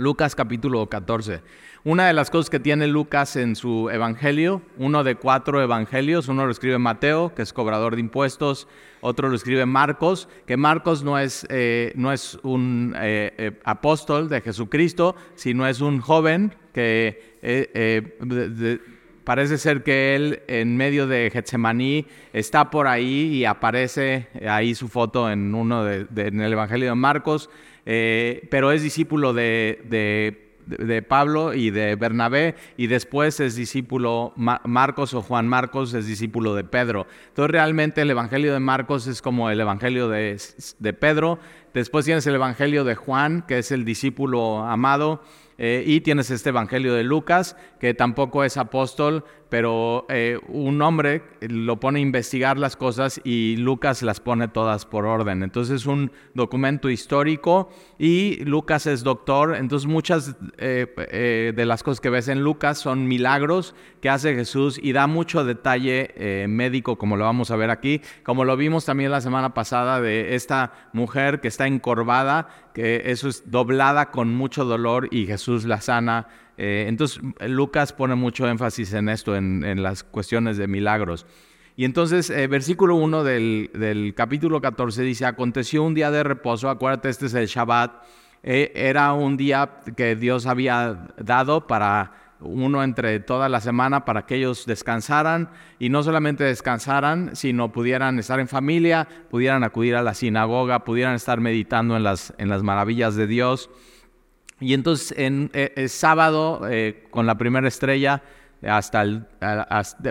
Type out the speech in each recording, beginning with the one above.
Lucas capítulo 14. Una de las cosas que tiene Lucas en su evangelio, uno de cuatro evangelios, uno lo escribe Mateo, que es cobrador de impuestos, otro lo escribe Marcos, que Marcos no es, eh, no es un eh, eh, apóstol de Jesucristo, sino es un joven que parece ser que él en medio de Getsemaní está por ahí y aparece ahí su foto en uno de, en el evangelio de Marcos eh, pero es discípulo de, de, Pablo y de Bernabé, y después es discípulo Marcos o Juan Marcos, es discípulo de Pedro. Entonces realmente el Evangelio de Marcos es como el Evangelio de, de Pedro, después tienes el Evangelio de Juan, que es el discípulo amado, eh, y tienes este Evangelio de Lucas, que tampoco es apóstol, pero eh, un hombre lo pone a investigar las cosas y Lucas las pone todas por orden. Entonces es un documento histórico y Lucas es doctor, entonces muchas eh, de las cosas que ves en Lucas son milagros que hace Jesús y da mucho detalle médico, como lo vamos a ver aquí, como lo vimos también la semana pasada de esta mujer que está encorvada, que eso es doblada con mucho dolor y Jesús la sana. Eh, entonces Lucas pone mucho énfasis en esto, en, las cuestiones de milagros. Y entonces, eh, versículo 1 del, capítulo 14 dice, aconteció un día de reposo, acuérdate, este es el Shabbat, eh, era un día que Dios había dado para uno entre toda la semana para que ellos descansaran y no solamente descansaran, sino pudieran estar en familia, pudieran acudir a la sinagoga, pudieran estar meditando en las, en las maravillas de Dios. Y entonces en eh, sábado eh, con la primera estrella, hasta el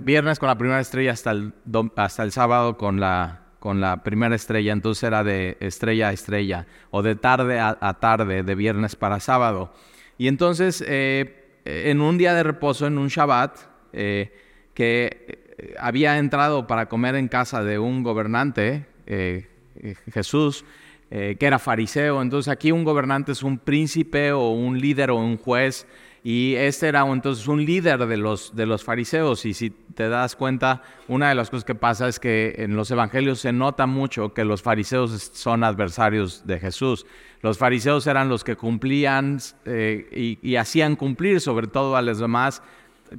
viernes con la primera estrella hasta el, hasta el sábado con la, con la primera estrella, entonces era de estrella a estrella, o de tarde a, tarde, de viernes para sábado. Y entonces eh, en un día de reposo, en un Shabbat, que había entrado para comer en casa de un gobernante, eh, que era fariseo. Entonces aquí un gobernante es un príncipe o un líder o un juez y este era entonces un líder de los, de los fariseos. Y si te das cuenta, una de las cosas que pasa es que en los evangelios se nota mucho que los fariseos son adversarios de Jesús. Los fariseos eran los que cumplían eh, y, hacían cumplir sobre todo a los demás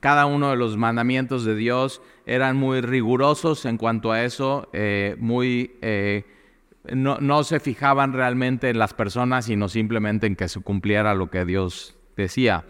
cada uno de los mandamientos de Dios. Eran muy rigurosos en cuanto a eso, eh, muy... no, se fijaban realmente en las personas, sino simplemente en que se cumpliera lo que Dios decía.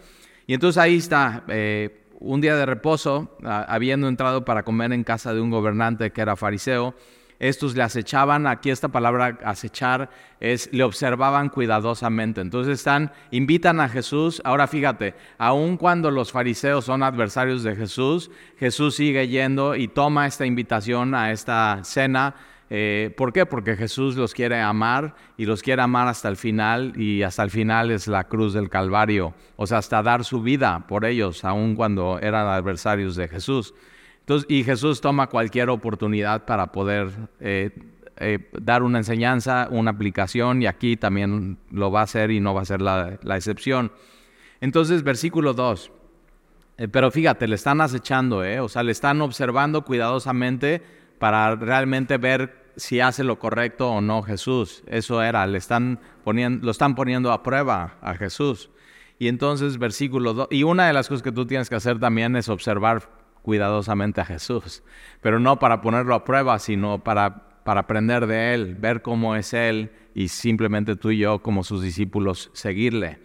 Y entonces ahí está, eh, un día de reposo, habiendo entrado para comer en casa de un gobernante que era fariseo, estos le acechaban, aquí esta palabra acechar es, le observaban cuidadosamente. Entonces están, invitan a Jesús, ahora fíjate, aun cuando los fariseos son adversarios de Jesús, Jesús sigue yendo y toma esta invitación a esta cena eh, ¿Por qué? Porque Jesús los quiere amar y los quiere amar hasta el final y hasta el final es la cruz del Calvario, o sea, hasta dar su vida por ellos, aun cuando eran adversarios de Jesús. Entonces, y Jesús toma cualquier oportunidad para poder eh, eh, dar una enseñanza, una aplicación y aquí también lo va a hacer y no va a ser la, la excepción. Entonces, versículo 2. pero fíjate, le están acechando, o sea, le están observando cuidadosamente para realmente ver si hace lo correcto o no Jesús. Eso era, le están poniendo, lo están poniendo a prueba a Jesús. Y entonces versículo 2, y una de las cosas que tú tienes que hacer también es observar cuidadosamente a Jesús, pero no para ponerlo a prueba, sino para, para aprender de Él, ver cómo es Él y simplemente tú y yo como sus discípulos seguirle.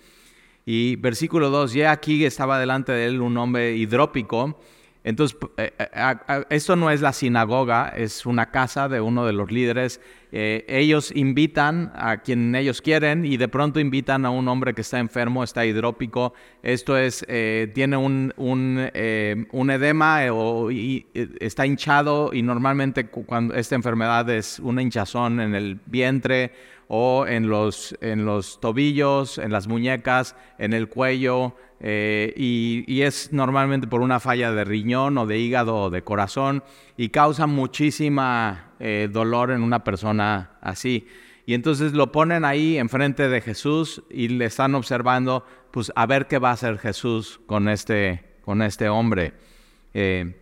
Y versículo 2, ya aquí estaba delante de él un hombre hidrópico, entonces, eh, eh, esto no es la sinagoga, es una casa de uno de los líderes. Eh, ellos invitan a quien ellos quieren y de pronto invitan a un hombre que está enfermo, está hidrópico. Esto es, tiene un, un, edema o, está hinchado y normalmente cuando esta enfermedad es una hinchazón en el vientre o en los, en los tobillos, en las muñecas, en el cuello. Eh, y, es normalmente por una falla de riñón o de hígado o de corazón y causa muchísima eh, dolor en una persona así. Y entonces lo ponen ahí enfrente de Jesús y le están observando, pues a ver qué va a hacer Jesús con este, con este hombre. Eh,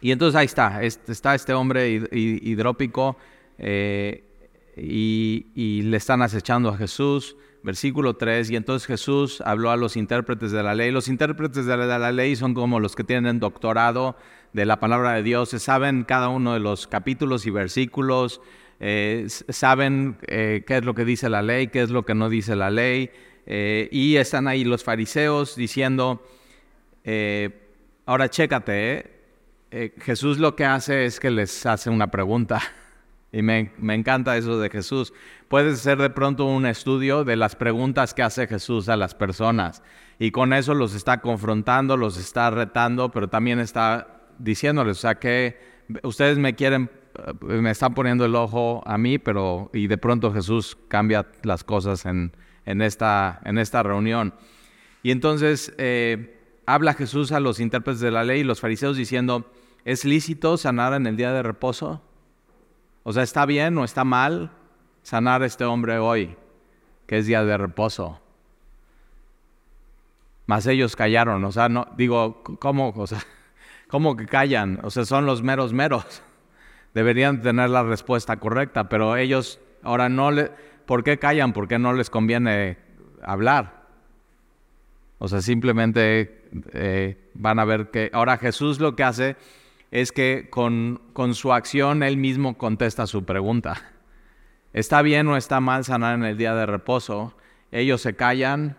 y entonces ahí está, está este hombre hidrópico y, y le están acechando a Jesús versículo 3, y entonces Jesús habló a los intérpretes de la ley. Los intérpretes de la ley son como los que tienen doctorado de la palabra de Dios, saben cada uno de los capítulos y versículos, eh, saben eh, qué es lo que dice la ley, qué es lo que no dice la ley, eh, y están ahí los fariseos diciendo, ahora chécate, Jesús lo que hace es que les hace una pregunta. Y me, me, encanta eso de Jesús. Puede ser de pronto un estudio de las preguntas que hace Jesús a las personas. Y con eso los está confrontando, los está retando, pero también está diciéndoles, o sea, que ustedes me quieren, eh, me están poniendo el ojo a mí, pero y de pronto Jesús cambia las cosas en, en, esta, en esta reunión. Y entonces eh, habla Jesús a los intérpretes de la ley y los fariseos diciendo, ¿es lícito sanar en el día de reposo? O sea, ¿está bien o está mal sanar a este hombre hoy, que es día de reposo? Mas ellos callaron, o sea, no, digo, ¿cómo? O sea, ¿Cómo que callan? O sea, son los meros meros. Deberían tener la respuesta correcta, pero ellos ahora no le... ¿Por qué callan? ¿Por qué no les conviene hablar? O sea, simplemente eh, van a ver que... Ahora Jesús lo que hace es que con, con su acción él mismo contesta su pregunta. ¿Está bien o está mal sanar en el día de reposo? Ellos se callan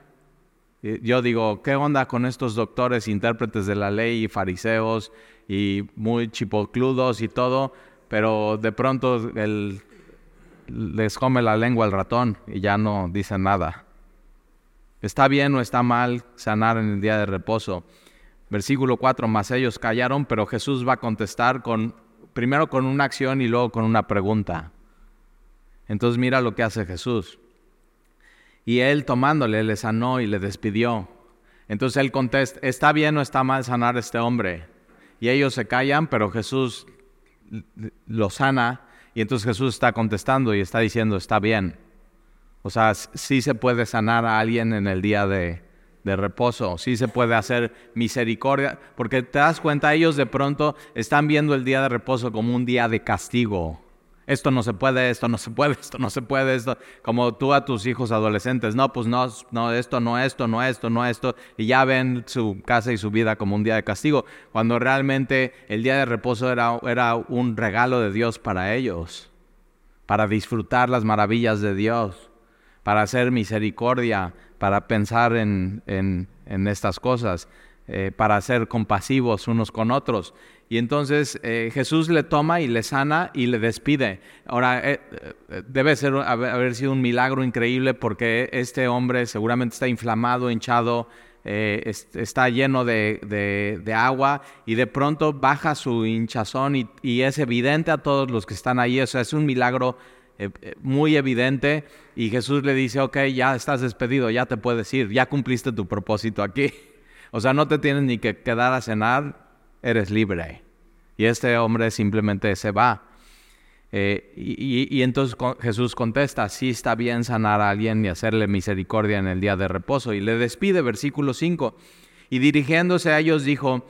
yo digo, ¿qué onda con estos doctores, intérpretes de la ley y fariseos y muy chipocludos y todo? Pero de pronto les come la lengua el ratón y ya no dicen nada. ¿Está bien o está mal sanar en el día de reposo? Versículo 4, más ellos callaron, pero Jesús va a contestar con, primero con una acción y luego con una pregunta. Entonces mira lo que hace Jesús. Y él tomándole le sanó y le despidió. Entonces él contesta, ¿está bien o está mal sanar a este hombre? Y ellos se callan, pero Jesús lo sana y entonces Jesús está contestando y está diciendo, está bien. O sea, sí se puede sanar a alguien en el día de, de reposo, sí se puede hacer misericordia, porque te das cuenta, ellos de pronto están viendo el día de reposo como un día de castigo. Esto no se puede, esto no se puede, esto no se puede, esto, como tú a tus hijos adolescentes, no, pues no, no, esto, no, esto, no, esto, no, esto, y ya ven su casa y su vida como un día de castigo, cuando realmente el día de reposo era, era un regalo de Dios para ellos, para disfrutar las maravillas de Dios, para hacer misericordia, para pensar en, estas cosas, eh, para ser compasivos unos con otros. Y entonces eh, Jesús le toma y le sana y le despide. Ahora, eh, debe ser, haber, sido un milagro increíble porque este hombre seguramente está inflamado, hinchado, está lleno de, agua y de pronto baja su hinchazón y, es evidente a todos los que están ahí. O sea, es un milagro muy evidente y Jesús le dice, ok, ya estás despedido, ya te puedes ir, ya cumpliste tu propósito aquí. O sea, no te tienes ni que quedar a cenar, eres libre. Y este hombre simplemente se va. Eh, y, entonces Jesús contesta, sí está bien sanar a alguien y hacerle misericordia en el día de reposo. Y le despide, versículo 5. Y dirigiéndose a ellos dijo,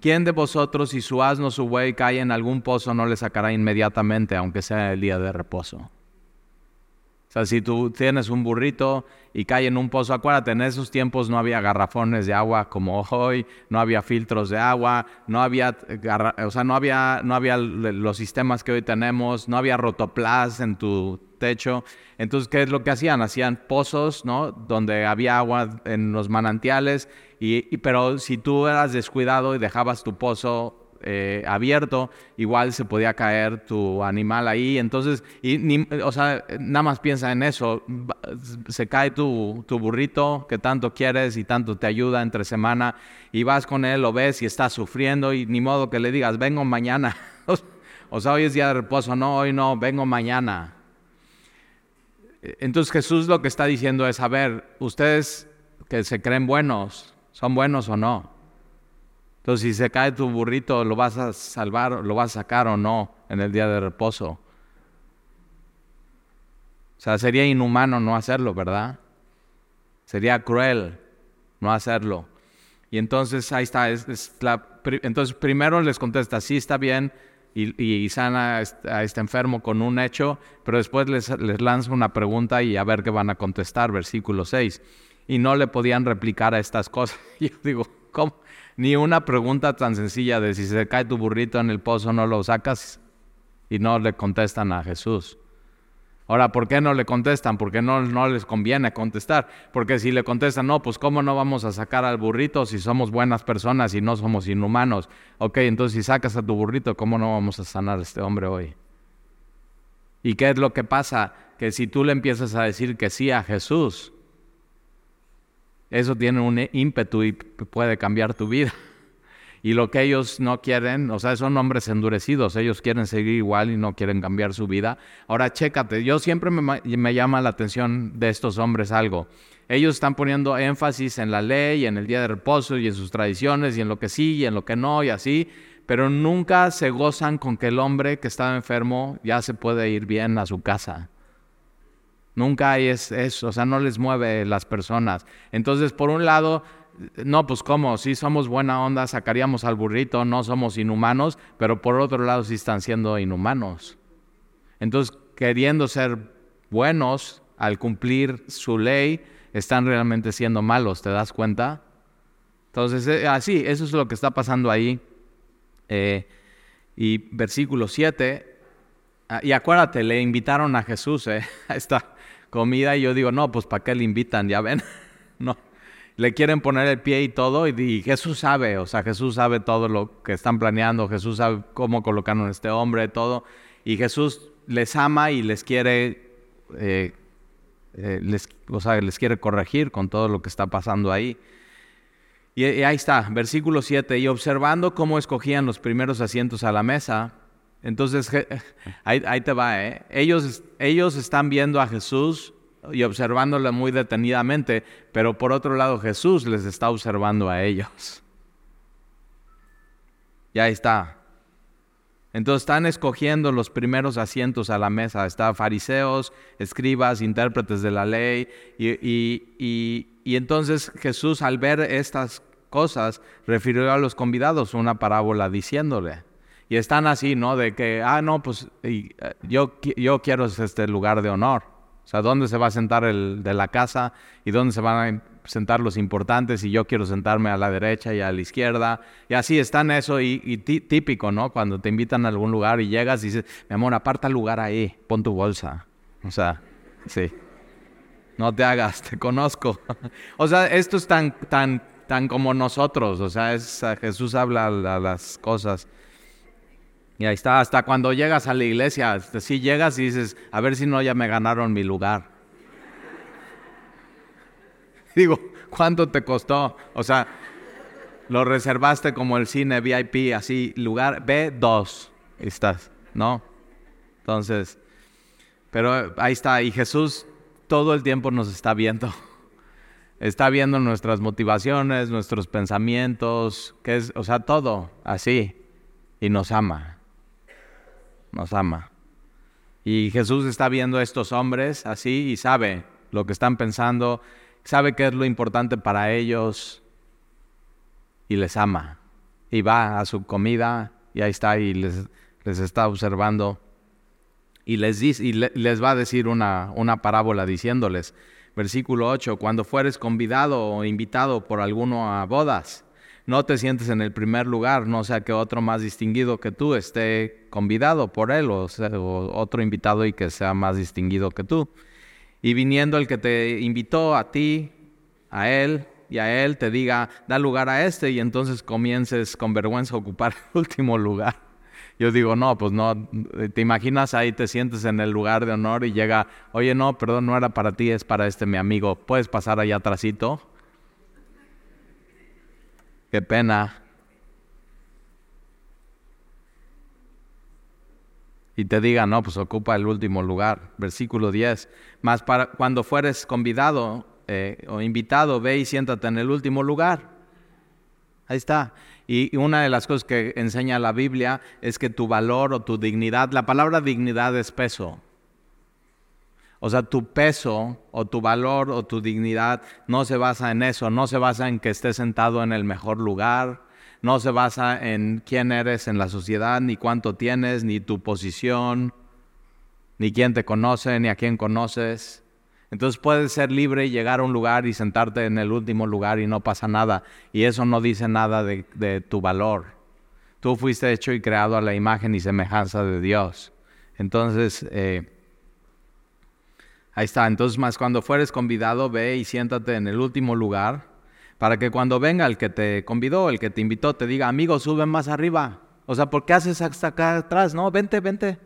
¿quién de vosotros si su asno su buey cae en algún pozo no le sacará inmediatamente, aunque sea el día de reposo? O sea, si tú tienes un burrito y cae en un pozo, acuérdate, en esos tiempos no había garrafones de agua como hoy, no había filtros de agua, no había, o sea, no había, no había los sistemas que hoy tenemos, no había rotoplas en tu techo. Entonces, ¿qué es lo que hacían? Hacían pozos, ¿no? Donde había agua en los manantiales, y, pero si tú eras descuidado y dejabas tu pozo eh, abierto, igual se podía caer tu animal ahí. Entonces, y o sea, nada más piensa en eso. Se cae tu, tu, burrito que tanto quieres y tanto te ayuda entre semana y vas con él, lo ves y está sufriendo y ni modo que le digas, vengo mañana. o sea, hoy es día de reposo, no, hoy no, vengo mañana. Entonces Jesús lo que está diciendo es, a ver, ustedes que se creen buenos, ¿son buenos o no? Entonces, si se cae tu burrito, ¿lo vas a salvar, lo vas a sacar o no en el día de reposo? O sea, sería inhumano no hacerlo, ¿verdad? Sería cruel no hacerlo. Y entonces ahí está. entonces primero les contesta, sí está bien y, sana a este enfermo con un hecho, pero después les, les lanza una pregunta y a ver qué van a contestar, versículo 6. Y no le podían replicar a estas cosas. Y yo digo, ¿cómo? Ni una pregunta tan sencilla de si se cae tu burrito en el pozo, no lo sacas y no le contestan a Jesús. Ahora, ¿por qué no le contestan? Porque no, no les conviene contestar. Porque si le contestan, no, pues ¿cómo no vamos a sacar al burrito si somos buenas personas y no somos inhumanos? Ok, entonces si sacas a tu burrito, ¿cómo no vamos a sanar a este hombre hoy? ¿Y qué es lo que pasa? Que si tú le empiezas a decir que sí a Jesús, eso tiene un ímpetu y puede cambiar tu vida. Y lo que ellos no quieren, o sea, son hombres endurecidos, ellos quieren seguir igual y no quieren cambiar su vida. Ahora, chécate, yo siempre me, me llama la atención de estos hombres algo. Ellos están poniendo énfasis en la ley, en el día de reposo y en sus tradiciones y en lo que sí y en lo que no y así, pero nunca se gozan con que el hombre que estaba enfermo ya se puede ir bien a su casa. Nunca hay eso, o sea, no les mueve las personas. Entonces, por un lado, no, pues cómo, si somos buena onda, sacaríamos al burrito, no somos inhumanos, pero por otro lado sí están siendo inhumanos. Entonces, queriendo ser buenos al cumplir su ley, están realmente siendo malos, ¿te das cuenta? Entonces, eh, así, eso es lo que está pasando ahí. Eh, y versículo 7, ah, y acuérdate, le invitaron a Jesús eh, a esta comida y yo digo, no, pues ¿para qué le invitan? Ya ven, no le quieren poner el pie y todo, y, Jesús sabe, o sea, Jesús sabe todo lo que están planeando, Jesús sabe cómo colocaron a este hombre, todo, y Jesús les ama y les quiere, eh, eh, les, o sea, les quiere corregir con todo lo que está pasando ahí. Y, ahí está, versículo 7, y observando cómo escogían los primeros asientos a la mesa, entonces ahí, ahí te va, ¿eh? ellos, ellos están viendo a Jesús y observándole muy detenidamente, pero por otro lado Jesús les está observando a ellos. Ya está. Entonces están escogiendo los primeros asientos a la mesa. Está fariseos, escribas, intérpretes de la ley. Y, entonces Jesús al ver estas cosas refirió a los convidados una parábola diciéndole. Y están así, ¿no? De que, ah, no, pues eh, yo, yo quiero este lugar de honor. O sea, dónde se va a sentar el de la casa y dónde se van a sentar los importantes y yo quiero sentarme a la derecha y a la izquierda. Y así están eso y, típico, ¿no? Cuando te invitan a algún lugar y llegas y dices, mi amor, aparta el lugar ahí, pon tu bolsa. O sea, sí. No te hagas, te conozco. o sea, esto es tan, tan, tan como nosotros. O sea, es, Jesús habla a las cosas. Y ahí está, hasta cuando llegas a la iglesia, si llegas y dices, a ver si no ya me ganaron mi lugar. Digo, ¿cuánto te costó? O sea, lo reservaste como el cine VIP, así, lugar B2, estás, ¿no? Entonces, pero ahí está, y Jesús todo el tiempo nos está viendo. Está viendo nuestras motivaciones, nuestros pensamientos, que es, o sea, todo así, y nos ama nos ama. Y Jesús está viendo a estos hombres así y sabe lo que están pensando, sabe qué es lo importante para ellos y les ama. Y va a su comida y ahí está y les, les está observando y les, dice, y les va a decir una, una parábola diciéndoles, versículo 8, cuando fueres convidado o invitado por alguno a bodas, no te sientes en el primer lugar, no sea que otro más distinguido que tú esté convidado por él o, otro invitado y que sea más distinguido que tú. Y viniendo el que te invitó a ti, a él y a él, te diga, da lugar a este y entonces comiences con vergüenza a ocupar el último lugar. Yo digo, no, pues no, te imaginas ahí, te sientes en el lugar de honor y llega, oye, no, perdón, no era para ti, es para este mi amigo, ¿puedes pasar allá atrásito? Qué pena. Y te diga, no, pues ocupa el último lugar. Versículo 10. Más para cuando fueres convidado eh, o invitado, ve y siéntate en el último lugar. Ahí está. Y una de las cosas que enseña la Biblia es que tu valor o tu dignidad, la palabra dignidad es peso. O sea, tu peso o tu valor o tu dignidad no se basa en eso, no se basa en que estés sentado en el mejor lugar, no se basa en quién eres en la sociedad, ni cuánto tienes, ni tu posición, ni quién te conoce, ni a quién conoces. Entonces puedes ser libre y llegar a un lugar y sentarte en el último lugar y no pasa nada. Y eso no dice nada de, tu valor. Tú fuiste hecho y creado a la imagen y semejanza de Dios. Entonces, eh, ahí está. Entonces, más cuando fueres convidado, ve y siéntate en el último lugar para que cuando venga el que te convidó, el que te invitó, te diga, amigo, sube más arriba. O sea, ¿por qué haces hasta acá atrás? No, vente, vente,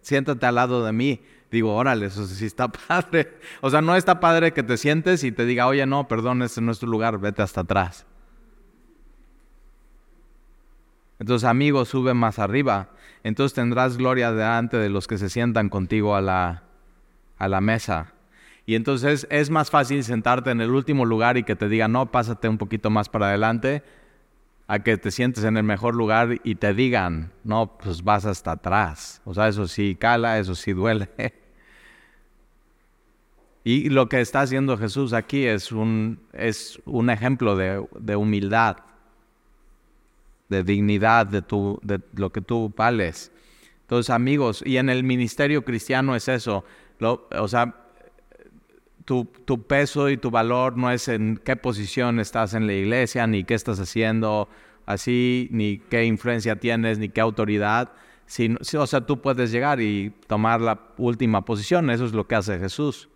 siéntate al lado de mí digo, órale, eso sí está padre. O sea, no está padre que te sientes y te diga, oye, no, perdón, este no es tu lugar, vete hasta atrás. Entonces, amigo, sube más arriba. Entonces tendrás gloria delante de los que se sientan contigo a la, a la mesa. Y entonces es más fácil sentarte en el último lugar y que te diga, no, pásate un poquito más para adelante, a que te sientes en el mejor lugar y te digan, no, pues vas hasta atrás. O sea, eso sí cala, eso sí duele. Y lo que está haciendo Jesús aquí es un, es un ejemplo de, de humildad, de dignidad, de, tu, de lo que tú vales. Entonces, amigos, y en el ministerio cristiano es eso. O sea, tu, peso y tu valor no es en qué posición estás en la iglesia, ni qué estás haciendo así, ni qué influencia tienes, ni qué autoridad. o sea, tú puedes llegar y tomar la última posición. Eso es lo que hace Jesús.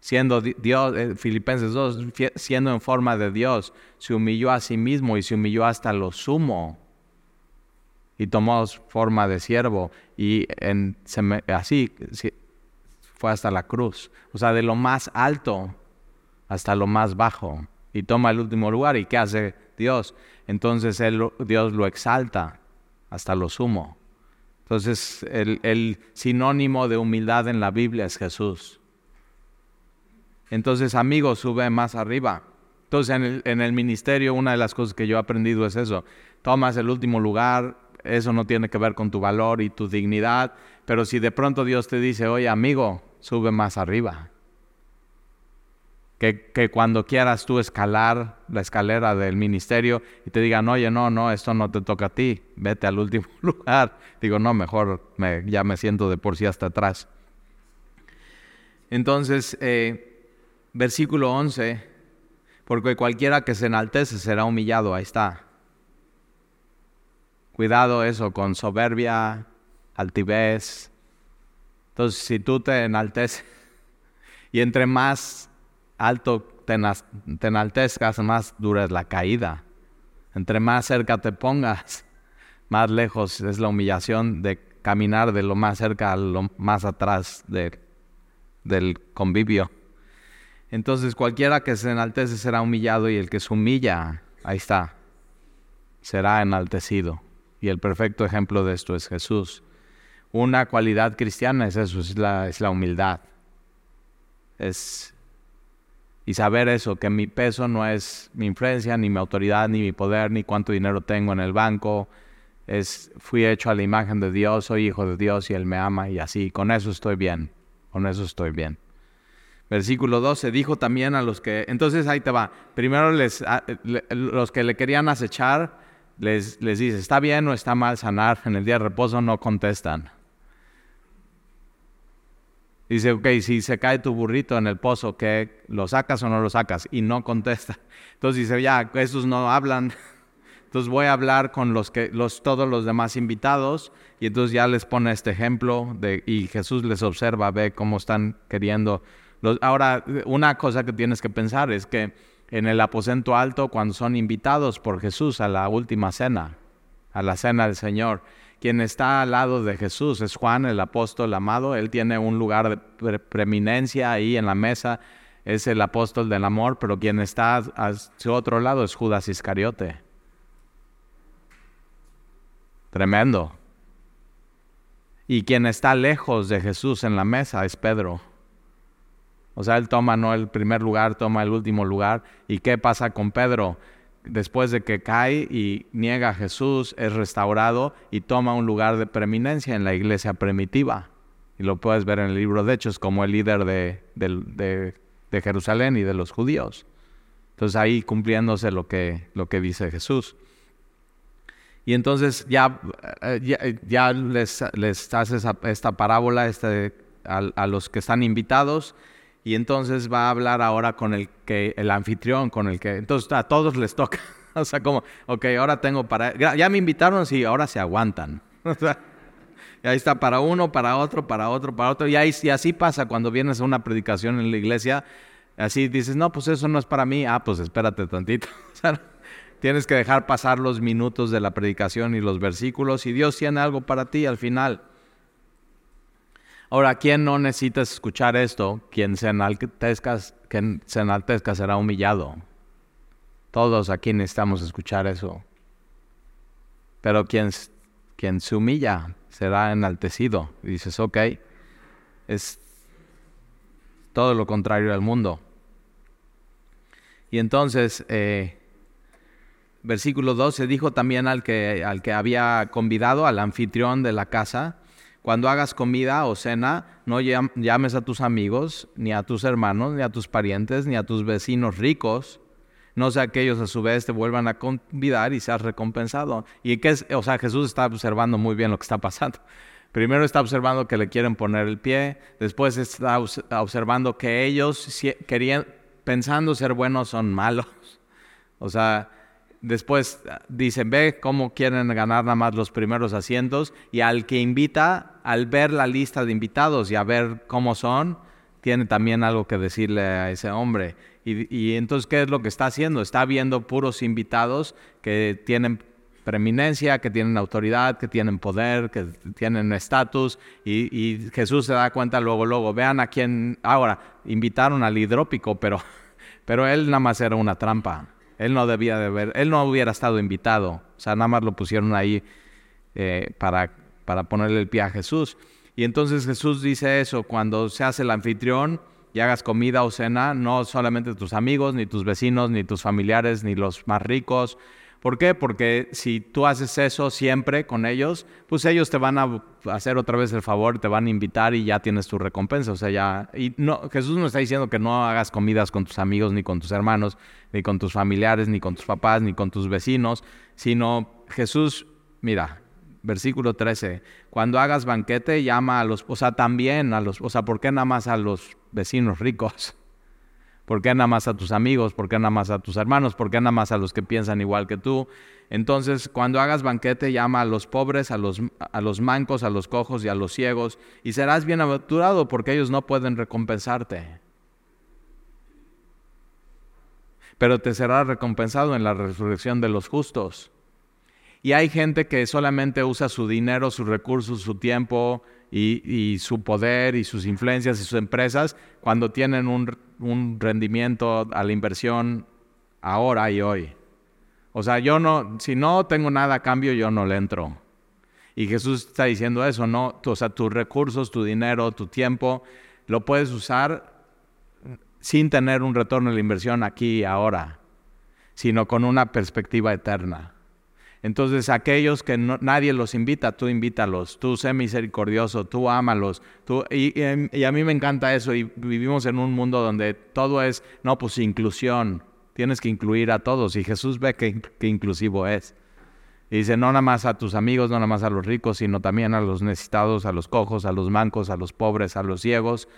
Siendo Dios, eh, Filipenses 2, siendo en forma de Dios, se humilló a sí mismo y se humilló hasta lo sumo. Y tomó forma de siervo y así fue hasta la cruz. O sea, de lo más alto hasta lo más bajo. Y toma el último lugar. ¿Y qué hace Dios? Entonces Dios lo exalta hasta lo sumo. Entonces el, el sinónimo de humildad en la Biblia es Jesús. Entonces, amigos, sube más arriba. Entonces, en el, en el, ministerio, una de las cosas que yo he aprendido es eso. Tomas el último lugar, eso no tiene que ver con tu valor y tu dignidad, pero si de pronto Dios te dice, oye, amigo, sube más arriba. Que, que, cuando quieras tú escalar la escalera del ministerio y te digan, oye, no, no, esto no te toca a ti, vete al último lugar. Digo, no, mejor me, ya me siento de por sí hasta atrás. Entonces, eh, versículo 11, porque cualquiera que se enaltece será humillado, ahí está. Cuidado eso con soberbia, altivez, entonces, si tú te enalteces y entre más alto te, enaltezcas, más dura es la caída. Entre más cerca te pongas, más lejos es la humillación de caminar de lo más cerca a lo más atrás del convivio. Entonces cualquiera que se enaltece será humillado y el que se humilla, ahí está, será enaltecido. Y el perfecto ejemplo de esto es Jesús una cualidad cristiana es eso, es la, es la humildad. Es, y saber eso, que mi peso no es mi influencia, ni mi autoridad, ni mi poder, ni cuánto dinero tengo en el banco. Es, fui hecho a la imagen de Dios, soy hijo de Dios y Él me ama y así, con eso estoy bien, con eso estoy bien. Versículo 12, dijo también a los que, entonces ahí te va, primero les, los que le querían acechar, les, les dice, ¿está bien o está mal sanar? En el día de reposo no contestan. Dice, ok, si se cae tu burrito en el pozo, ¿qué? ¿Lo sacas o no lo sacas? Y no contesta. Entonces dice, ya, esos no hablan. Entonces voy a hablar con los que, los, todos los demás invitados y entonces ya les pone este ejemplo de, y Jesús les observa, ve cómo están queriendo. ahora, una cosa que tienes que pensar es que en el aposento alto, cuando son invitados por Jesús a la última cena, a la cena del Señor, quien está al lado de Jesús es Juan, el apóstol amado. Él tiene un lugar de preeminencia ahí en la mesa. Es el apóstol del amor, pero quien está a su otro lado es Judas Iscariote. Tremendo. Y quien está lejos de Jesús en la mesa es Pedro. O sea, él toma no el primer lugar, toma el último lugar. ¿Y qué pasa con Pedro? después de que cae y niega a Jesús, es restaurado y toma un lugar de preeminencia en la iglesia primitiva. Y lo puedes ver en el libro de Hechos como el líder de, de, Jerusalén y de los judíos. Entonces ahí cumpliéndose lo que, lo que dice Jesús. Y entonces ya, eh, ya, les, les hace esta parábola este, a, los que están invitados y entonces va a hablar ahora con el que el anfitrión, con el que entonces a todos les toca. o sea, como, ok, ahora tengo para ya me invitaron, sí, ahora se aguantan. o sea, y ahí está para uno, para otro, para otro, para otro. Y, ahí, y así pasa cuando vienes a una predicación en la iglesia. Así dices, no, pues eso no es para mí. Ah, pues espérate tantito. tienes que dejar pasar los minutos de la predicación y los versículos y Dios tiene algo para ti al final. Ahora, ¿quién no necesita escuchar esto? Quien se enaltezca, quien se enaltezca será humillado. Todos aquí necesitamos escuchar eso. Pero quien, quien se humilla será enaltecido. Dices, ok, es todo lo contrario al mundo. Y entonces, eh, versículo 12, dijo también al que, al que había convidado, al anfitrión de la casa, cuando hagas comida o cena, no llames a tus amigos, ni a tus hermanos, ni a tus parientes, ni a tus vecinos ricos, no sea que ellos a su vez te vuelvan a convidar y seas recompensado. Y que es, o sea, Jesús está observando muy bien lo que está pasando. Primero está observando que le quieren poner el pie, después está observando que ellos querían, pensando ser buenos, son malos. O sea, después dicen, ve cómo quieren ganar nada más los primeros asientos y al que invita, al ver la lista de invitados y a ver cómo son, tiene también algo que decirle a ese hombre. Y, entonces, ¿qué es lo que está haciendo? Está viendo puros invitados que tienen preeminencia, que tienen autoridad, que tienen poder, que tienen estatus. Y, Jesús se da cuenta luego, luego, vean a quién, ahora, invitaron al hidrópico, pero, pero él nada más era una trampa. Él no debía de ver, él no hubiera estado invitado. O sea, nada más lo pusieron ahí eh, para, para ponerle el pie a Jesús. Y entonces Jesús dice eso, cuando se hace el anfitrión, y hagas comida o cena, no solamente tus amigos, ni tus vecinos, ni tus familiares, ni los más ricos. ¿Por qué? Porque si tú haces eso siempre con ellos, pues ellos te van a hacer otra vez el favor, te van a invitar y ya tienes tu recompensa. O sea, ya. Y no, Jesús no está diciendo que no hagas comidas con tus amigos, ni con tus hermanos, ni con tus familiares, ni con tus papás, ni con tus vecinos, sino Jesús, mira, versículo 13, cuando hagas banquete llama a los, o sea, también a los, o sea, ¿por qué nada más a los vecinos ricos? ¿Por qué más a tus amigos? ¿Por qué más a tus hermanos? ¿Por qué más a los que piensan igual que tú? Entonces, cuando hagas banquete, llama a los pobres, a los, a los mancos, a los cojos y a los ciegos, y serás bienaventurado porque ellos no pueden recompensarte. Pero te será recompensado en la resurrección de los justos. Y hay gente que solamente usa su dinero, sus recursos, su tiempo y, su poder y sus influencias y sus empresas cuando tienen un, rendimiento a la inversión ahora y hoy. O sea, yo no, si no tengo nada a cambio, yo no le entro. Y Jesús está diciendo eso, ¿no? O sea, tus recursos, tu dinero, tu tiempo, lo puedes usar sin tener un retorno de la inversión aquí y ahora, sino con una perspectiva eterna. Entonces aquellos que nadie los invita, tú invítalos, tú sé misericordioso, tú ámalos. Tú, y, a mí me encanta eso y vivimos en un mundo donde todo es, no, pues inclusión, tienes que incluir a todos y Jesús ve que, inclusivo es. Y dice, no nada más a tus amigos, no nada más a los ricos, sino también a los necesitados, a los cojos, a los mancos, a los pobres, a los ciegos.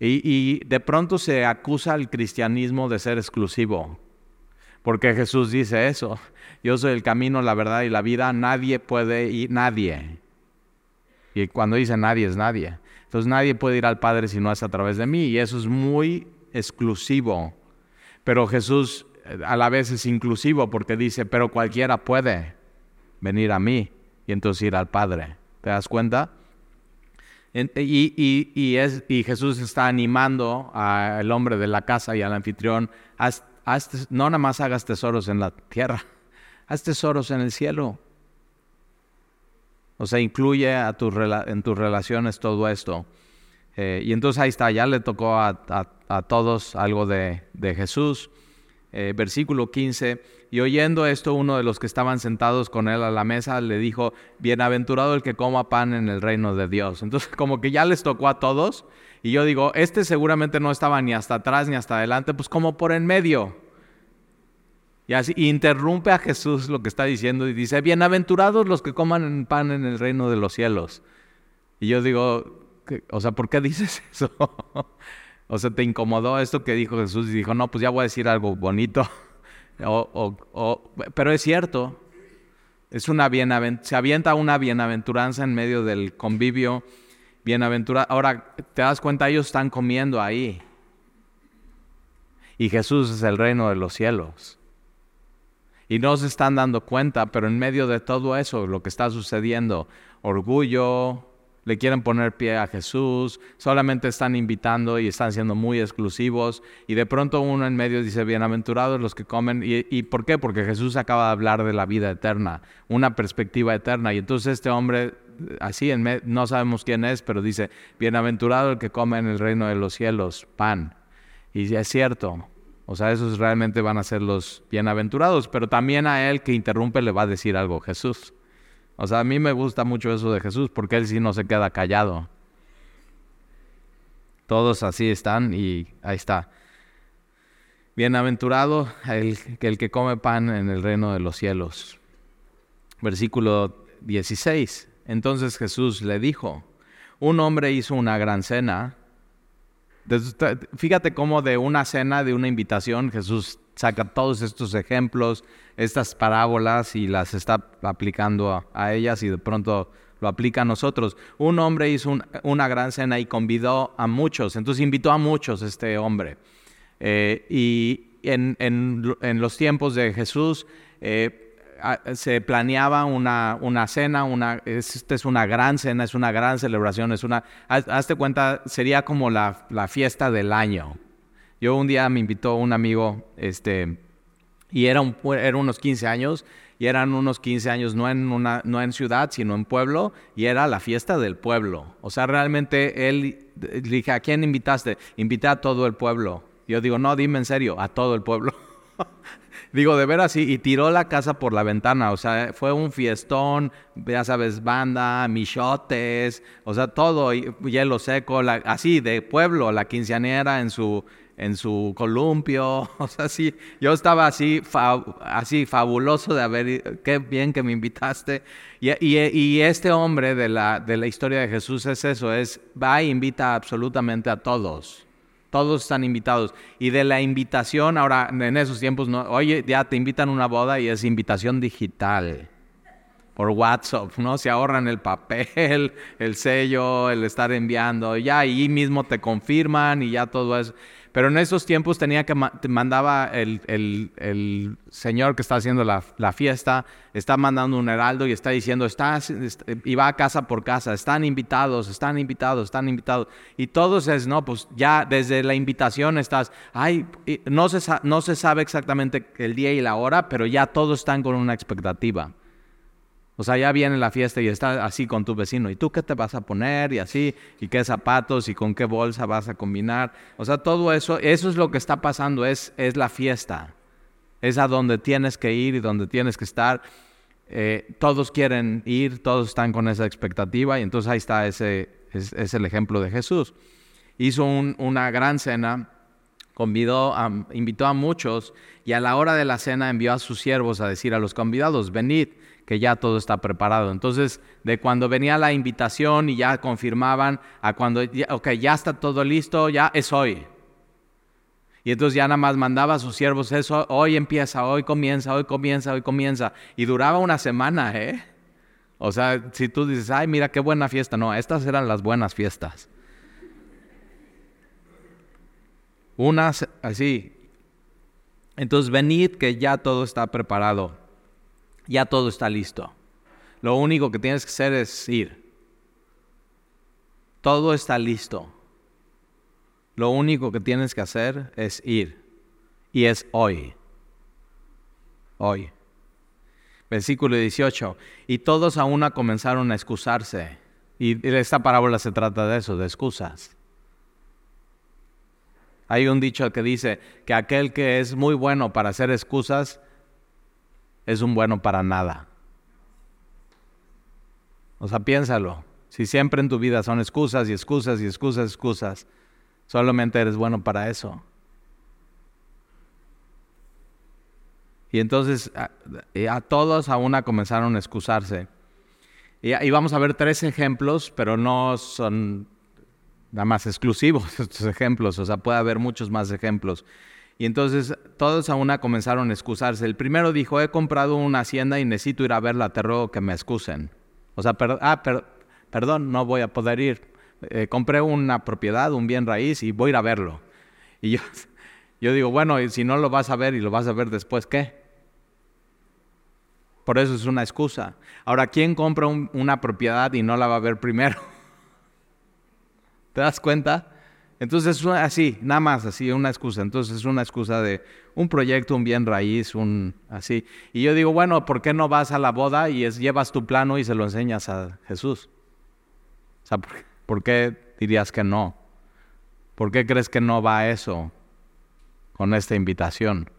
Y de pronto se acusa al cristianismo de ser exclusivo, porque Jesús dice eso. Yo soy el camino, la verdad y la vida. Nadie puede ir, nadie. Y cuando dice nadie es nadie. Entonces nadie puede ir al Padre si no es a través de mí. Y eso es muy exclusivo. Pero Jesús eh, a la vez es inclusivo porque dice, pero cualquiera puede venir a mí y entonces ir al Padre. ¿Te das cuenta? Es, y Jesús está animando al hombre de la casa y al anfitrión, no nada más hagas tesoros en la tierra, haz tesoros en el cielo. O sea, incluye a en tus relaciones todo esto. Eh, y entonces ahí está, ya le tocó a, todos algo de, Jesús. Eh, versículo 15, y oyendo esto, uno de los que estaban sentados con él a la mesa le dijo, bienaventurado el que coma pan en el reino de Dios. Entonces, como que ya les tocó a todos, y yo digo, este seguramente no estaba ni hasta atrás ni hasta adelante, pues como por en medio. Y así interrumpe a Jesús lo que está diciendo y dice, bienaventurados los que coman pan en el reino de los cielos. Y yo digo, o sea, ¿por qué dices eso? o sea, ¿te incomodó esto que dijo Jesús? Y dijo, no, pues ya voy a decir algo bonito. Pero es cierto, es una se avienta una bienaventuranza en medio del convivio. Bienaventura Ahora, te das cuenta, ellos están comiendo ahí. Y Jesús es el reino de los cielos. Y no se están dando cuenta, pero en medio de todo eso, lo que está sucediendo, orgullo, le quieren poner pie a Jesús, solamente están invitando y están siendo muy exclusivos. Y de pronto uno en medio dice, bienaventurados los que comen. ¿Y, por qué? Porque Jesús acaba de hablar de la vida eterna, una perspectiva eterna. Y entonces este hombre, así, en no sabemos quién es, pero dice, bienaventurado el que come en el reino de los cielos, pan. Y es cierto, o sea, esos realmente van a ser los bienaventurados, pero también a él que interrumpe le va a decir algo Jesús. O sea, a mí me gusta mucho eso de Jesús porque él sí no se queda callado. Todos así están y ahí está. Bienaventurado el, el que come pan en el reino de los cielos. Versículo 16. Entonces Jesús le dijo, un hombre hizo una gran cena Fíjate cómo de una cena, de una invitación, Jesús saca todos estos ejemplos, estas parábolas y las está aplicando a, ellas y de pronto lo aplica a nosotros. Un hombre hizo una gran cena y convidó a muchos, entonces invitó a muchos este hombre. Eh, y en, los tiempos de Jesús, eh, se planeaba una, una cena, una, esta es una gran cena, es una gran celebración, es una, hazte cuenta, sería como la, la, fiesta del año. Yo un día me invitó un amigo, este, y era, un, era unos 15 años, y eran unos 15 años no en, una, no en ciudad, sino en pueblo, y era la fiesta del pueblo. O sea, realmente él, dije, ¿a quién invitaste? Invité a todo el pueblo. Yo digo, no, dime en serio, a todo el pueblo. Digo, de veras, sí, y tiró la casa por la ventana, o sea, fue un fiestón, ya sabes, banda, michotes, o sea, todo, hielo seco, así, de pueblo, la quinceañera en su, en su columpio, o sea, sí, yo estaba así, así fabuloso de haber, qué bien que me invitaste. Y, este hombre de la, de la historia de Jesús es eso, es, va e invita absolutamente a todos. Todos están invitados. Y de la invitación, ahora en esos tiempos, oye, ya te invitan a una boda y es invitación digital. Por WhatsApp, ¿no? Se ahorran el papel, el sello, el estar enviando. Ya ahí mismo te confirman y ya todo eso. Pero en esos tiempos tenía que mandaba el, el, señor que está haciendo la, la, fiesta, está mandando un heraldo y está diciendo, está, y va casa por casa, están invitados, están invitados, están invitados. Y todos es, no, pues ya desde la invitación estás, ay, no se, no se sabe exactamente el día y la hora, pero ya todos están con una expectativa. O sea, ya viene la fiesta y estás así con tu vecino. ¿Y tú qué te vas a poner? Y así, y qué zapatos y con qué bolsa vas a combinar. O sea, todo eso, eso es lo que está pasando, es, es la fiesta. Es a donde tienes que ir y donde tienes que estar. Eh, todos quieren ir, todos están con esa expectativa y entonces ahí está ese, es, el ejemplo de Jesús. Hizo una gran cena, convidó invitó a muchos y a la hora de la cena envió a sus siervos a decir a los convidados, venid que ya todo está preparado. Entonces, de cuando venía la invitación y ya confirmaban, a cuando, ok, ya está todo listo, ya es hoy. Y entonces ya nada más mandaba a sus siervos eso, hoy empieza, hoy comienza, hoy comienza, hoy comienza. Y duraba una semana, ¿eh? O sea, si tú dices, ay, mira qué buena fiesta, no, estas eran las buenas fiestas. Unas así. Entonces venid que ya todo está preparado ya todo está listo. Lo único que tienes que hacer es ir. Todo está listo. Lo único que tienes que hacer es ir. Y es hoy. Hoy. Versículo 18. Y todos a una comenzaron a excusarse. Y esta parábola se trata de eso, de excusas. Hay un dicho que dice que aquel que es muy bueno para hacer excusas es un bueno para nada. O sea, piénsalo. Si siempre en tu vida son excusas y excusas y excusas, excusas, solamente eres bueno para eso. Y entonces a, todos a una comenzaron a excusarse. Y, vamos a ver tres ejemplos, pero no son nada más exclusivos estos ejemplos, o sea, puede haber muchos más ejemplos. Y entonces todos a una comenzaron a excusarse. El primero dijo, he comprado una hacienda y necesito ir a verla, te ruego que me excusen. O sea, ah, perdón, no voy a poder ir. Eh, compré una propiedad, un bien raíz y voy a ir a verlo. Y yo, yo digo, bueno, y si no lo vas a ver y lo vas a ver después, ¿qué? Por eso es una excusa. Ahora, ¿quién compra una propiedad y no la va a ver primero? ¿Te das cuenta? Entonces es así, nada más así, una excusa. Entonces es una excusa de un proyecto, un bien raíz, un así. Y yo digo, bueno, ¿por qué no vas a la boda y llevas tu plano y se lo enseñas a Jesús? O sea, ¿por, qué dirías que no? ¿Por qué crees que no va eso con esta invitación?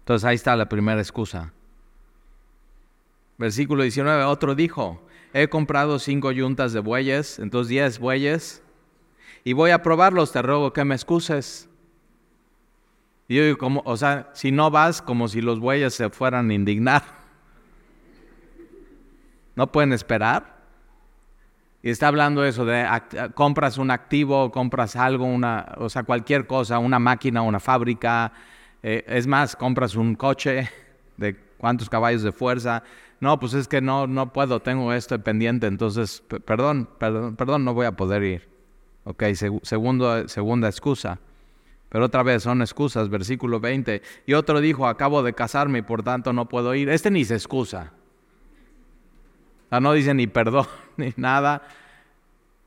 Entonces ahí está la primera excusa. Versículo 19, otro dijo, he comprado cinco yuntas de bueyes, entonces diez bueyes, y voy a probarlos, te ruego que me excuses. Y yo digo, como, o sea, si no vas, como si los bueyes se fueran a indignar. ¿No pueden esperar? Y está hablando eso de compras un activo, compras algo, una, o sea, cualquier cosa, una máquina, una fábrica. Eh, es más, compras un coche de cuántos caballos de fuerza no, pues es que no, no puedo, tengo esto pendiente, entonces, perdón, perdón, perdón, no voy a poder ir. Ok, segundo, segunda excusa. Pero otra vez son excusas, versículo 20. Y otro dijo, acabo de casarme y por tanto no puedo ir. Este ni se excusa. O sea, no dice ni perdón ni nada.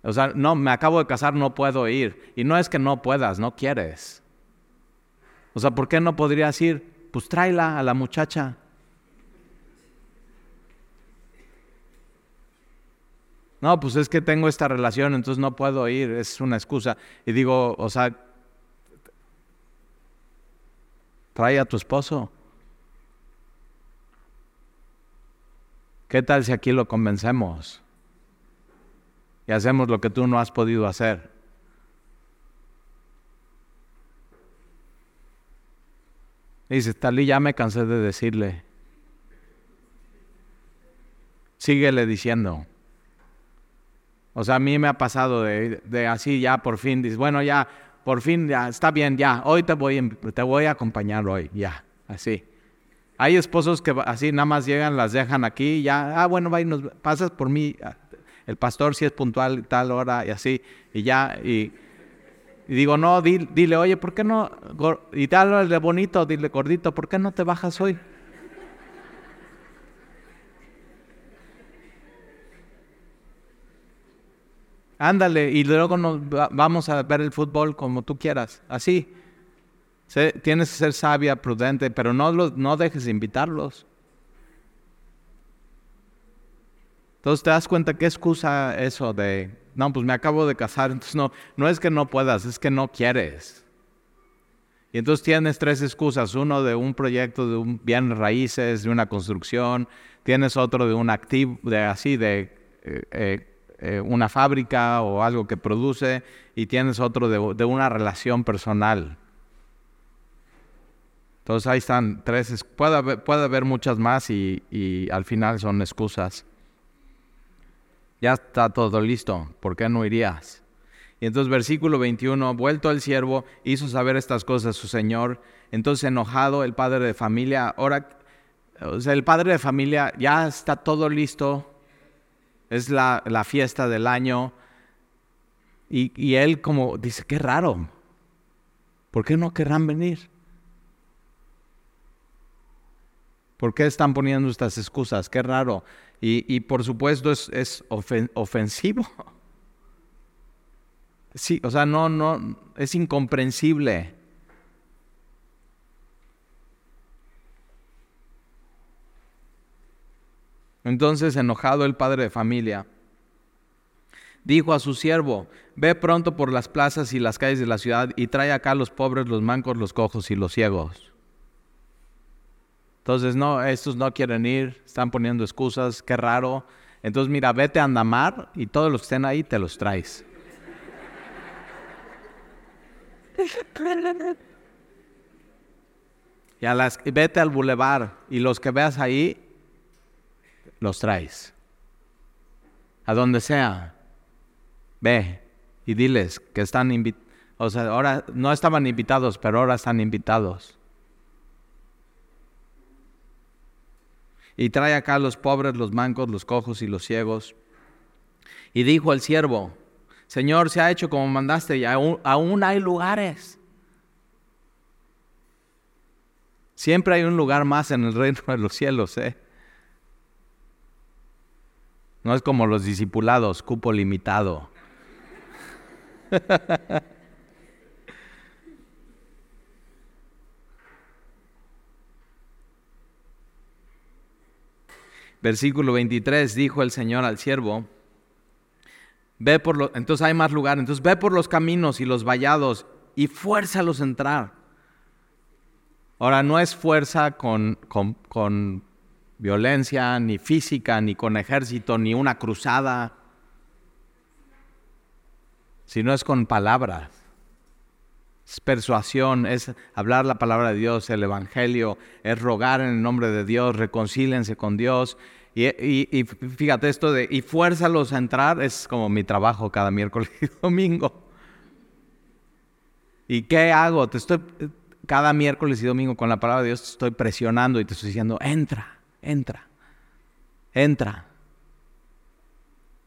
O sea, no, me acabo de casar, no puedo ir. Y no es que no puedas, no quieres. O sea, ¿por qué no podrías ir? Pues tráela a la muchacha. No, pues es que tengo esta relación, entonces no puedo ir, es una excusa. Y digo, o sea, trae a tu esposo. ¿Qué tal si aquí lo convencemos? Y hacemos lo que tú no has podido hacer. Dice, Talí, ya me cansé de decirle. Síguele diciendo. O sea, a mí me ha pasado de, así ya por fin, dices, bueno, ya, por fin, ya, está bien, ya, hoy te voy, te voy a acompañar hoy, ya, así. Hay esposos que así nada más llegan, las dejan aquí, ya, ah, bueno, va y nos pasas por mí, ah, el pastor si es puntual tal hora y así, y ya, y, digo, no, dile, oye, ¿por qué no, y tal, de bonito, dile, gordito, ¿por qué no te bajas hoy? Ándale, y luego nos vamos a ver el fútbol como tú quieras, así. tienes que ser sabia, prudente, pero no, no dejes de invitarlos. Entonces te das cuenta qué excusa eso de, no, pues me acabo de casar, entonces no, no es que no puedas, es que no quieres. Y entonces tienes tres excusas, uno de un proyecto de un bien raíces, de una construcción, tienes otro de un activo, de así, de eh, eh, eh, una fábrica o algo que produce y tienes otro de, una relación personal. Entonces ahí están tres, puede haber, puede haber muchas más y, y al final son excusas. Ya está todo listo, ¿por qué no irías? Y entonces versículo 21, vuelto el siervo, hizo saber estas cosas su señor. Entonces enojado el padre de familia, ahora, o sea, el padre de familia ya está todo listo, es la, fiesta del año. Y, él como dice, qué raro, ¿por qué no querrán venir? ¿Por qué están poniendo estas excusas? Qué raro. Y, por supuesto es, es ofensivo. Sí, o sea, no, no, es incomprensible. Entonces, enojado el padre de familia, dijo a su siervo, ve pronto por las plazas y las calles de la ciudad y trae acá a los pobres, los mancos, los cojos y los ciegos. Entonces, no, estos no quieren ir, están poniendo excusas, qué raro. Entonces, mira, vete a Andamar y todos los que estén ahí te los traes. Y a las, vete al bulevar y los que veas ahí, los traes. A donde sea. Ve y diles que están invitados. O sea, ahora no estaban invitados, pero ahora están invitados. Y trae acá a los pobres, los mancos, los cojos y los ciegos. Y dijo el siervo, Señor, se ha hecho como mandaste y aún, hay lugares. Siempre hay un lugar más en el reino de los cielos, ¿eh? No es como los discipulados, cupo limitado. Versículo 23, dijo el Señor al siervo, ve por los, entonces hay más lugar, entonces ve por los caminos y los vallados y fuérzalos a entrar. Ahora, no es fuerza con, con, con violencia, ni física, ni con ejército, ni una cruzada, sino es con palabras. Es persuasión, es hablar la palabra de Dios, el Evangelio, es rogar en el nombre de Dios, reconcílense con Dios. Y, fíjate esto de, y fuérzalos a entrar, es como mi trabajo cada miércoles y domingo. ¿Y qué hago? Te estoy, cada miércoles y domingo con la palabra de Dios te estoy presionando y te estoy diciendo, entra, entra, entra.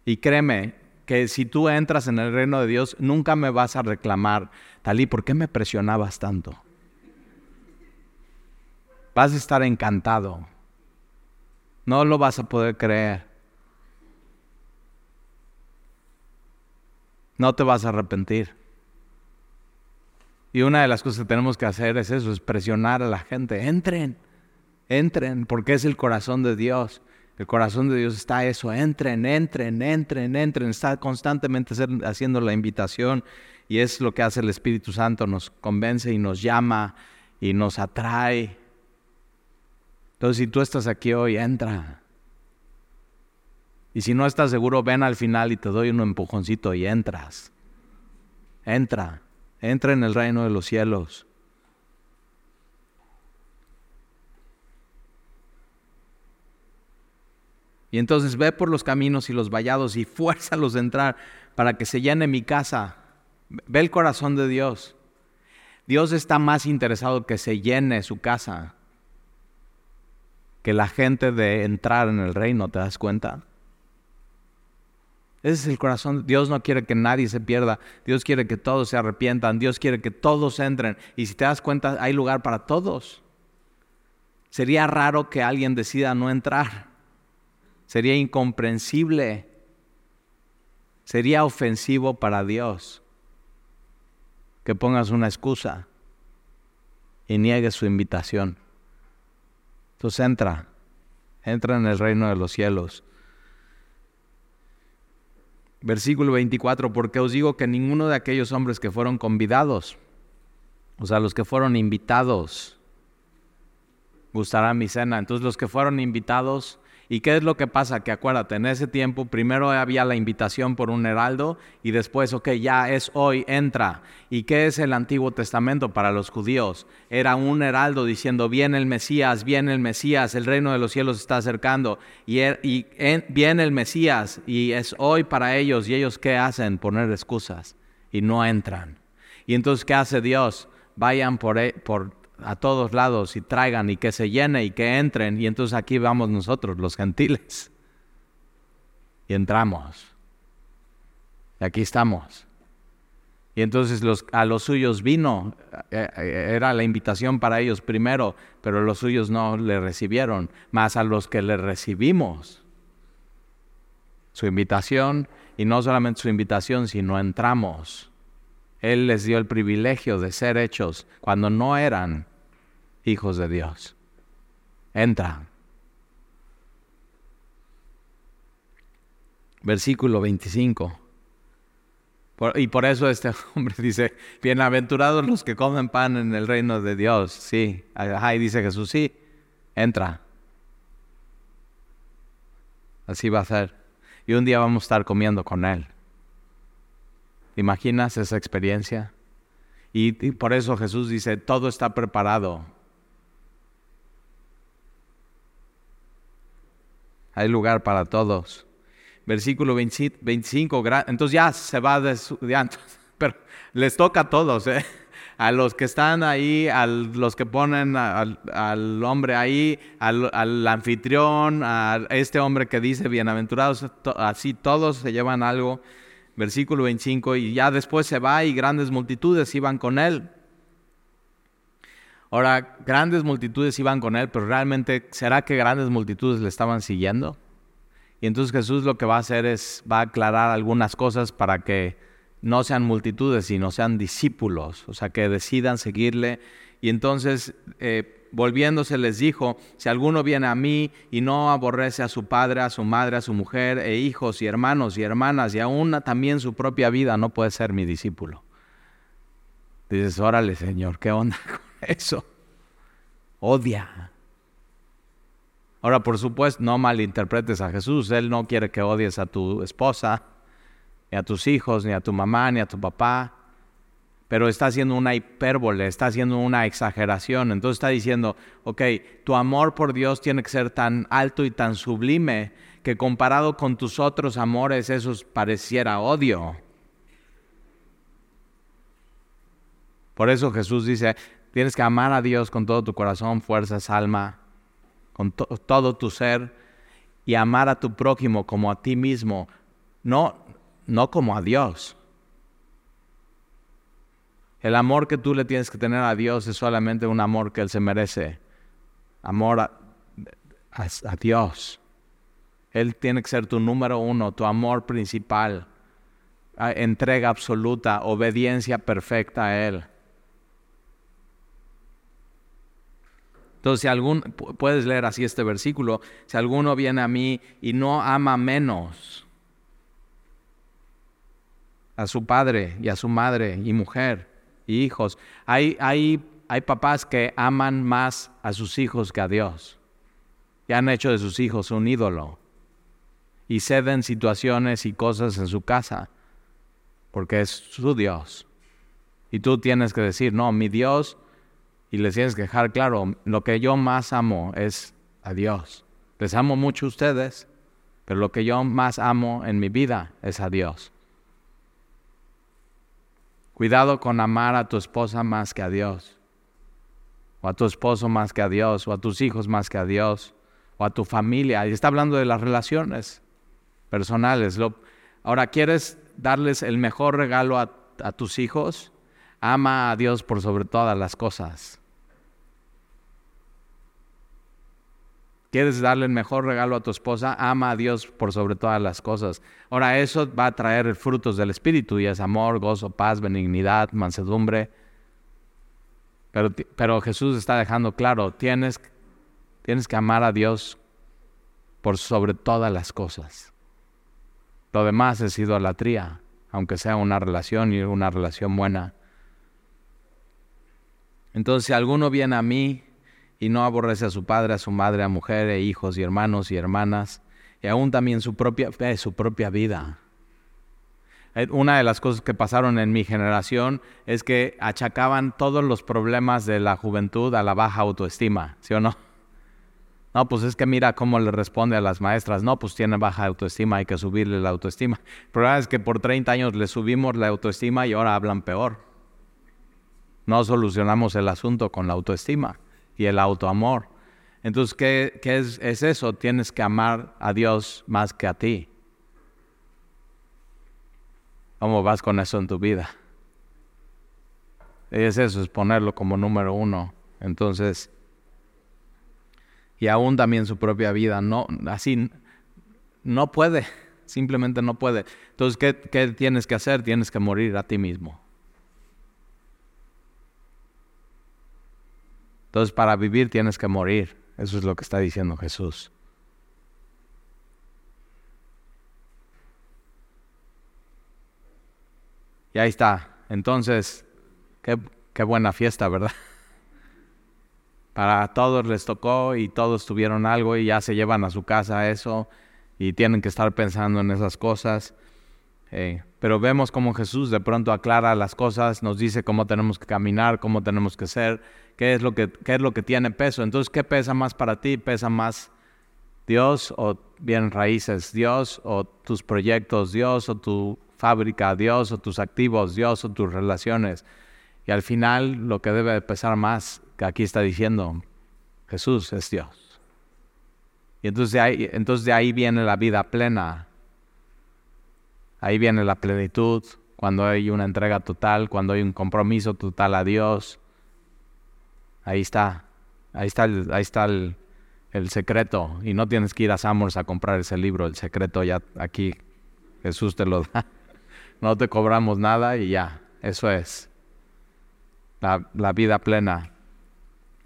Y créeme que si tú entras en el reino de Dios, nunca me vas a reclamar, Talí, ¿por qué me presionabas tanto? Vas a estar encantado. No lo vas a poder creer. No te vas a arrepentir. Y una de las cosas que tenemos que hacer es eso, es presionar a la gente. Entren, entren, porque es el corazón de Dios. El corazón de Dios está eso, entren, entren, entren, entren. Está constantemente haciendo la invitación y es lo que hace el Espíritu Santo, nos convence y nos llama y nos atrae. Entonces, si tú estás aquí hoy, entra. Y si no estás seguro, ven al final y te doy un empujoncito y entras. Entra, entra en el reino de los cielos. Y entonces ve por los caminos y los vallados y fuérzalos a entrar para que se llene mi casa. Ve el corazón de Dios. Dios está más interesado que se llene su casa que la gente de entrar en el reino, ¿te das cuenta? Ese es el corazón. Dios no quiere que nadie se pierda. Dios quiere que todos se arrepientan. Dios quiere que todos entren. Y si te das cuenta, hay lugar para todos. Sería raro que alguien decida no entrar. Sería incomprensible. Sería ofensivo para Dios que pongas una excusa y niegues su invitación. Entonces entra, entra en el reino de los cielos. Versículo 24, porque os digo que ninguno de aquellos hombres que fueron convidados, o sea, los que fueron invitados, gustará mi cena. Entonces los que fueron invitados ¿Y qué es lo que pasa? Que acuérdate, en ese tiempo primero había la invitación por un heraldo y después, ok, ya es hoy, entra. ¿Y qué es el Antiguo Testamento para los judíos? Era un heraldo diciendo, viene el Mesías, viene el Mesías, el reino de los cielos está acercando y, er, viene el Mesías y es hoy para ellos y ellos qué hacen? Poner excusas y no entran. Y entonces, ¿qué hace Dios? Vayan por, e, por a todos lados y traigan y que se llene y que entren. Y entonces aquí vamos nosotros, los gentiles. Y entramos. Y aquí estamos. Y entonces los, a los suyos vino, eh, eh, era la invitación para ellos primero, pero los suyos no le recibieron, más a los que le recibimos su invitación, y no solamente su invitación, sino entramos. Él les dio el privilegio de ser hechos cuando no eran hijos de Dios. Entra. Versículo 25. y por eso este hombre dice, bienaventurados los que comen pan en el reino de Dios. Sí, ahí dice Jesús, sí, entra. Así va a ser. Y un día vamos a estar comiendo con Él. Imaginas esa experiencia? Y, por eso Jesús dice, todo está preparado. Hay lugar para todos. Versículo 25, entonces ya se va de estudiantes, pero les toca a todos, ¿eh? a los que están ahí, a los que ponen al, hombre ahí, al, anfitrión, a este hombre que dice, bienaventurados, así todos se llevan algo Versículo 25, y ya después se va y grandes multitudes iban con él. Ahora, grandes multitudes iban con él, pero realmente, ¿será que grandes multitudes le estaban siguiendo? Y entonces Jesús lo que va a hacer es, va a aclarar algunas cosas para que no sean multitudes, sino sean discípulos, o sea, que decidan seguirle. Y entonces, eh, volviéndose, les dijo, si alguno viene a mí y no aborrece a su padre, a su madre, a su mujer, e hijos y hermanos y hermanas, y aún también su propia vida, no puede ser mi discípulo. Dices, órale, Señor, ¿qué onda con eso? Odia. Ahora, por supuesto, no malinterpretes a Jesús. Él no quiere que odies a tu esposa, ni a tus hijos, ni a tu mamá, ni a tu papá. Pero está haciendo una hipérbole, está haciendo una exageración. Entonces está diciendo, ok, tu amor por Dios tiene que ser tan alto y tan sublime que comparado con tus otros amores eso pareciera odio. Por eso Jesús dice, tienes que amar a Dios con todo tu corazón, fuerzas, alma, con todo tu ser y amar a tu prójimo como a ti mismo. No, no como a Dios. El amor que tú le tienes que tener a Dios es solamente un amor que Él se merece. Amor a, Dios. Él tiene que ser tu número uno, tu amor principal. Entrega absoluta, obediencia perfecta a Él. Entonces, si algún, puedes leer así este versículo, si alguno viene a mí y no ama menos a su padre y a su madre y mujer hijos. Hay, hay, hay papás que aman más a sus hijos que a Dios. Y han hecho de sus hijos un ídolo. Y ceden situaciones y cosas en su casa porque es su Dios. Y tú tienes que decir, no, mi Dios, y les tienes que dejar claro, lo que yo más amo es a Dios. Les amo mucho a ustedes, pero lo que yo más amo en mi vida es a Dios. Cuidado con amar a tu esposa más que a Dios, o a tu esposo más que a Dios, o a tus hijos más que a Dios, o a tu familia. Y está hablando de las relaciones personales. ahora, ¿quieres darles el mejor regalo a, a tus hijos? Ama a Dios por sobre todas las cosas. ¿Quieres darle el mejor regalo a tu esposa? Ama a Dios por sobre todas las cosas. Ahora, eso va a traer frutos del Espíritu y es amor, gozo, paz, benignidad, mansedumbre. Pero, pero Jesús está dejando claro, tienes, tienes que amar a Dios por sobre todas las cosas. Lo demás es idolatría, aunque sea una relación y una relación buena. Entonces, si alguno viene a mí y no aborrece a su padre, a su madre, a mujer, e hijos y hermanos y hermanas, y aún también su propia su propia vida. Eh, una de las cosas que pasaron en mi generación es que achacaban todos los problemas de la juventud a la baja autoestima, ¿sí o no? No, pues es que mira cómo le responde a las maestras. No, pues tiene baja autoestima, hay que subirle la autoestima. El problema es que por 30 años le subimos la autoestima y ahora hablan peor. No solucionamos el asunto con la autoestima y el autoamor. Entonces, ¿qué, es, es, eso? Tienes que amar a Dios más que a ti. ¿Cómo vas con eso en tu vida? Es eso, es ponerlo como número uno. Entonces, y aún también su propia vida, no, así, no puede, simplemente no puede. Entonces, ¿qué, qué tienes que hacer? Tienes que morir a ti mismo. Entonces para vivir tienes que morir. Eso es lo que está diciendo Jesús. Y ahí está. Entonces, qué, buena fiesta, ¿verdad? Para todos les tocó y todos tuvieron algo y ya se llevan a su casa eso y tienen que estar pensando en esas cosas. Pero vemos cómo Jesús de pronto aclara las cosas, nos dice cómo tenemos que caminar, cómo tenemos que ser, qué es lo que, qué es lo que tiene peso. Entonces, ¿qué pesa más para ti? Pesa más Dios o bien raíces, Dios o tus proyectos, Dios o tu fábrica, Dios o tus activos, Dios o tus relaciones. Y al final lo que debe pesar más, que aquí está diciendo, Jesús es Dios. Y entonces de ahí, entonces de ahí viene la vida plena. Ahí viene la plenitud, cuando hay una entrega total, cuando hay un compromiso total a Dios. Ahí está, ahí está el, ahí está el, secreto. Y no tienes que ir a Samos a comprar ese libro, el secreto ya aquí Jesús te lo da. No te cobramos nada y ya, eso es. La, la vida plena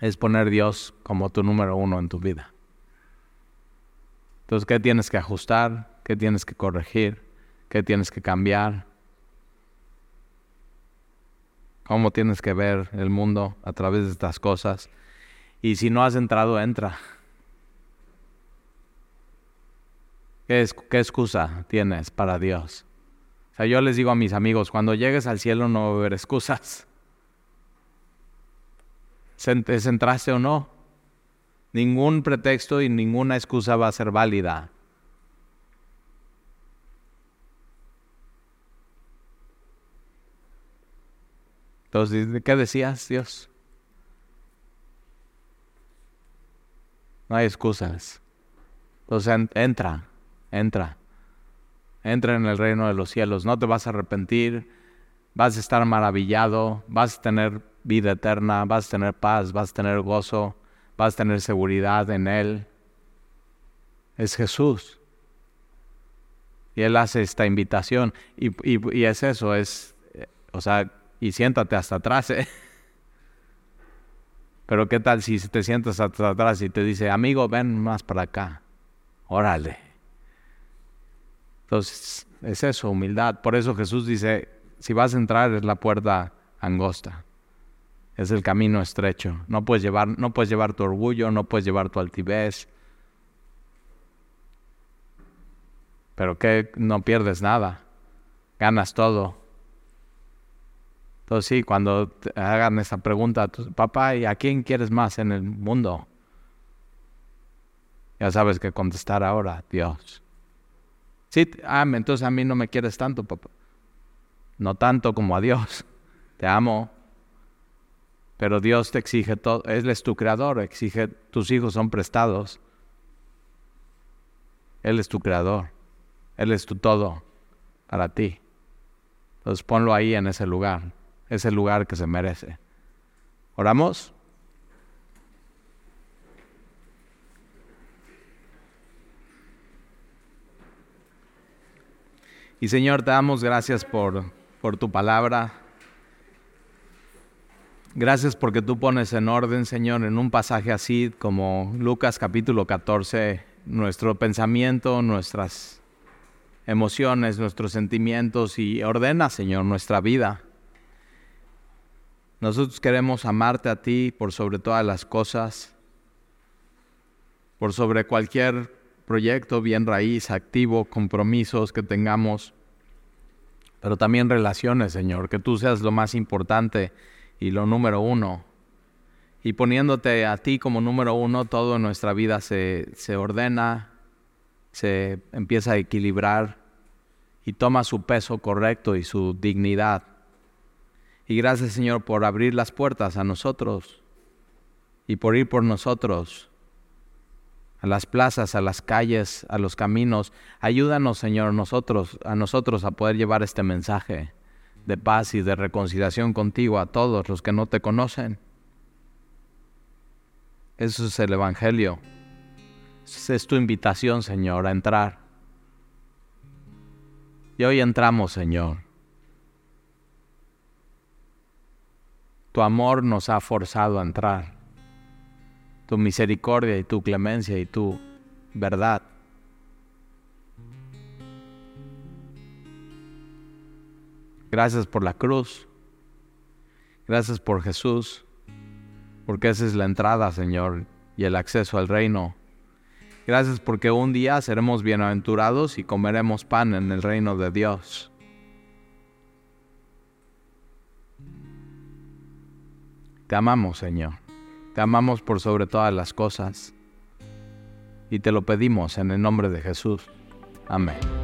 es poner Dios como tu número uno en tu vida. Entonces, ¿qué tienes que ajustar? ¿Qué tienes que corregir? ¿Qué tienes que cambiar? ¿Cómo tienes que ver el mundo a través de estas cosas? Y si no has entrado, entra. ¿Qué, ¿Qué, excusa tienes para Dios? O sea, yo les digo a mis amigos, cuando llegues al cielo no va a haber excusas. ¿Es entraste o no? Ningún pretexto y ninguna excusa va a ser válida. Entonces, ¿qué decías, Dios? No hay excusas. Entonces, entra, entra. Entra en el reino de los cielos. No te vas a arrepentir. Vas a estar maravillado. Vas a tener vida eterna. Vas a tener paz. Vas a tener gozo. Vas a tener seguridad en Él. Es Jesús. Y Él hace esta invitación. Y, y, es eso, es, o sea, y siéntate hasta atrás. ¿eh? Pero qué tal si te sientas hasta atrás y te dice, amigo, ven más para acá. Órale. Entonces, es eso, humildad. Por eso Jesús dice, si vas a entrar es la puerta angosta. Es el camino estrecho. No puedes llevar, no puedes llevar tu orgullo, no puedes llevar tu altivez. Pero que no pierdes nada. Ganas todo. Entonces sí, cuando hagan esa pregunta papá, ¿y a quién quieres más en el mundo? Ya sabes que contestar ahora, Dios. Sí, ah, entonces a mí no me quieres tanto, papá. No tanto como a Dios. Te amo. Pero Dios te exige todo. Él es tu creador, exige, tus hijos son prestados. Él es tu creador. Él es tu todo para ti. Entonces ponlo ahí en ese lugar es el lugar que se merece. ¿Oramos? Y Señor, te damos gracias por, por tu palabra. Gracias porque tú pones en orden, Señor, en un pasaje así como Lucas capítulo 14, nuestro pensamiento, nuestras emociones, nuestros sentimientos y ordena, Señor, nuestra vida. Nosotros queremos amarte a ti por sobre todas las cosas, por sobre cualquier proyecto, bien raíz, activo, compromisos que tengamos, pero también relaciones, Señor, que tú seas lo más importante y lo número uno. Y poniéndote a ti como número uno, todo en nuestra vida se, se ordena, se empieza a equilibrar y toma su peso correcto y su dignidad. Y gracias Señor por abrir las puertas a nosotros y por ir por nosotros a las plazas, a las calles, a los caminos. Ayúdanos Señor nosotros, a nosotros a poder llevar este mensaje de paz y de reconciliación contigo a todos los que no te conocen. Eso es el Evangelio. Esa es tu invitación, Señor, a entrar. Y hoy entramos, Señor. Tu amor nos ha forzado a entrar. Tu misericordia y tu clemencia y tu verdad. Gracias por la cruz. Gracias por Jesús. Porque esa es la entrada, Señor, y el acceso al reino. Gracias porque un día seremos bienaventurados y comeremos pan en el reino de Dios. Te amamos, Señor. Te amamos por sobre todas las cosas. y te lo pedimos en el nombre de Jesús. Amén.